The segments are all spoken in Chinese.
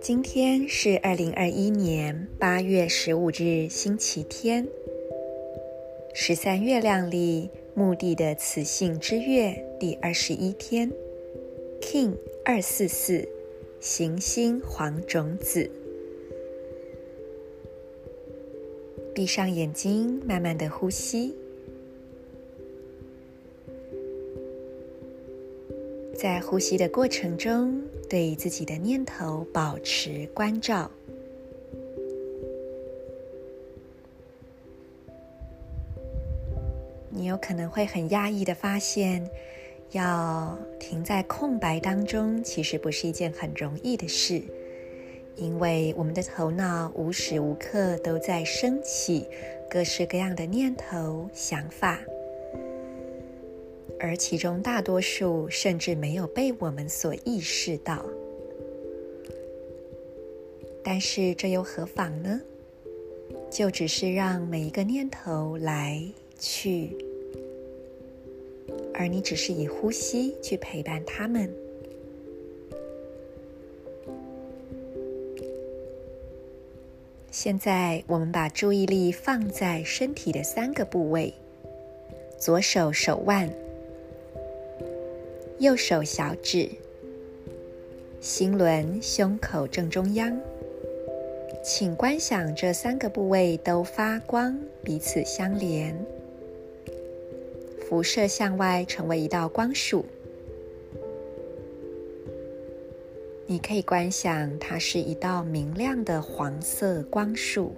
今天是二零二一年八月十五日，星期天，十三月亮历墓地的雌性之月第二十一天，King 二四四，行星黄种子。闭上眼睛，慢慢的呼吸，在呼吸的过程中，对自己的念头保持关照。你有可能会很压抑的发现，要停在空白当中，其实不是一件很容易的事，因为我们的头脑无时无刻都在升起各式各样的念头、想法，而其中大多数甚至没有被我们所意识到。但是这又何妨呢？就只是让每一个念头来去。而你只是以呼吸去陪伴他们。现在，我们把注意力放在身体的三个部位：左手手腕、右手小指、心轮胸口正中央。请观想这三个部位都发光，彼此相连。辐射向外，成为一道光束。你可以观想它是一道明亮的黄色光束。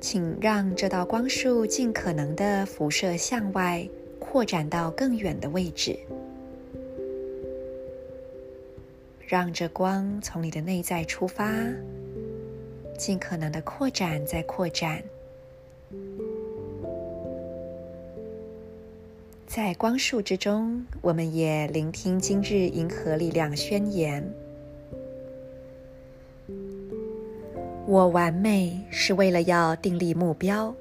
请让这道光束尽可能的辐射向外，扩展到更远的位置。让这光从你的内在出发，尽可能的扩展，再扩展。在光束之中，我们也聆听今日银河力量宣言：我完美是为了要订立目标，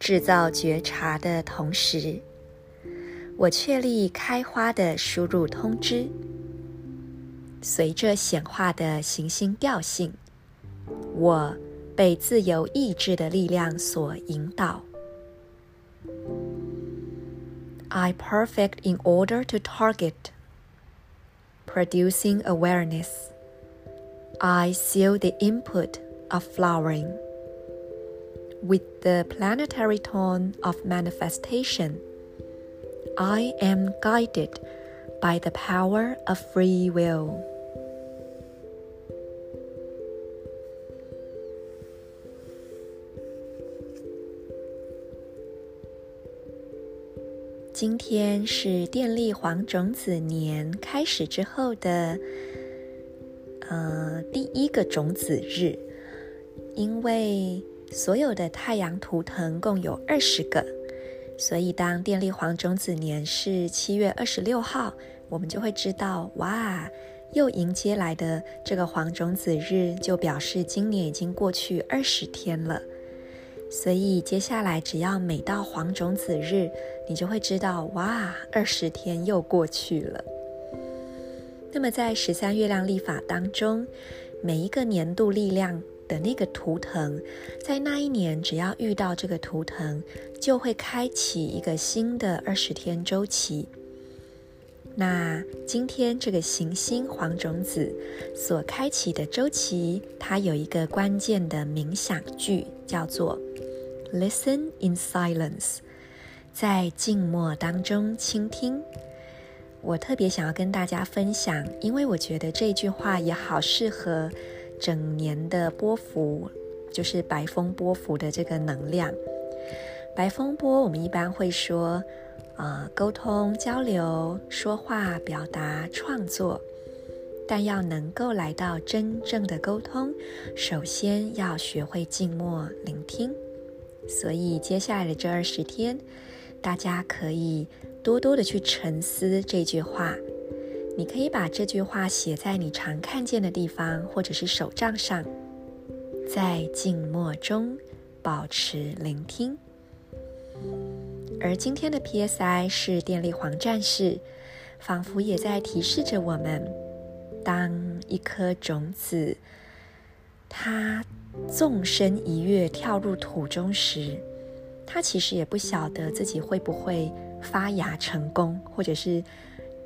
制造觉察的同时，我确立开花的输入通知。随着显化的行星调性，我被自由意志的力量所引导。I perfect in order to target, producing awareness. I seal the input of flowering With the planetary tone of manifestation. I am guided by the power of free will. 今天是电力黄种子年开始之后的，呃，第一个种子日。因为所有的太阳图腾共有二十个，所以当电力黄种子年是七月二十六号，我们就会知道，哇，又迎接来的这个黄种子日，就表示今年已经过去二十天了。所以接下来，只要每到黄种子日，你就会知道，哇，二十天又过去了。那么在十三月亮历法当中，每一个年度力量的那个图腾，在那一年只要遇到这个图腾，就会开启一个新的二十天周期。那今天这个行星黄种子所开启的周期，它有一个关键的冥想句，叫做。Listen in silence，在静默当中倾听。我特别想要跟大家分享，因为我觉得这句话也好适合整年的波幅，就是白风波幅的这个能量。白风波，我们一般会说，呃，沟通、交流、说话、表达、创作。但要能够来到真正的沟通，首先要学会静默聆听。所以，接下来的这二十天，大家可以多多的去沉思这句话。你可以把这句话写在你常看见的地方，或者是手账上。在静默中保持聆听。而今天的 PSI 是电力黄战士，仿佛也在提示着我们：当一颗种子它纵身一跃跳入土中时，它其实也不晓得自己会不会发芽成功，或者是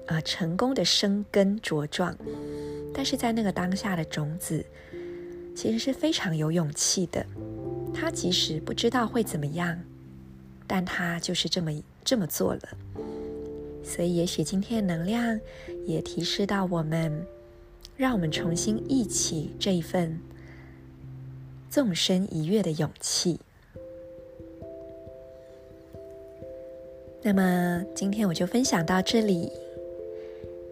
呃成功的生根茁壮。但是在那个当下的种子，其实是非常有勇气的。它即使不知道会怎么样。但他就是这么这么做了，所以也许今天的能量也提示到我们，让我们重新忆起这一份纵身一跃的勇气。那么今天我就分享到这里，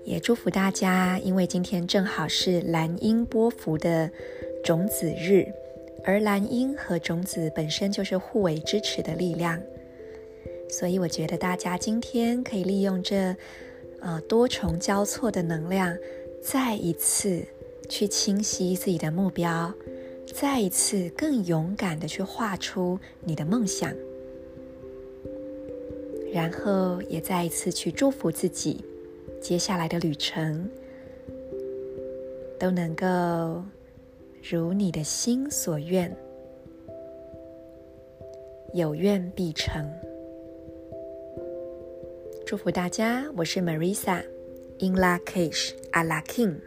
也祝福大家，因为今天正好是蓝鹰波幅的种子日，而蓝鹰和种子本身就是互为支持的力量。所以我觉得大家今天可以利用这，呃，多重交错的能量，再一次去清晰自己的目标，再一次更勇敢的去画出你的梦想，然后也再一次去祝福自己，接下来的旅程都能够如你的心所愿，有愿必成。祝福大家，我是 Marisa，In Lak'ech Ala king。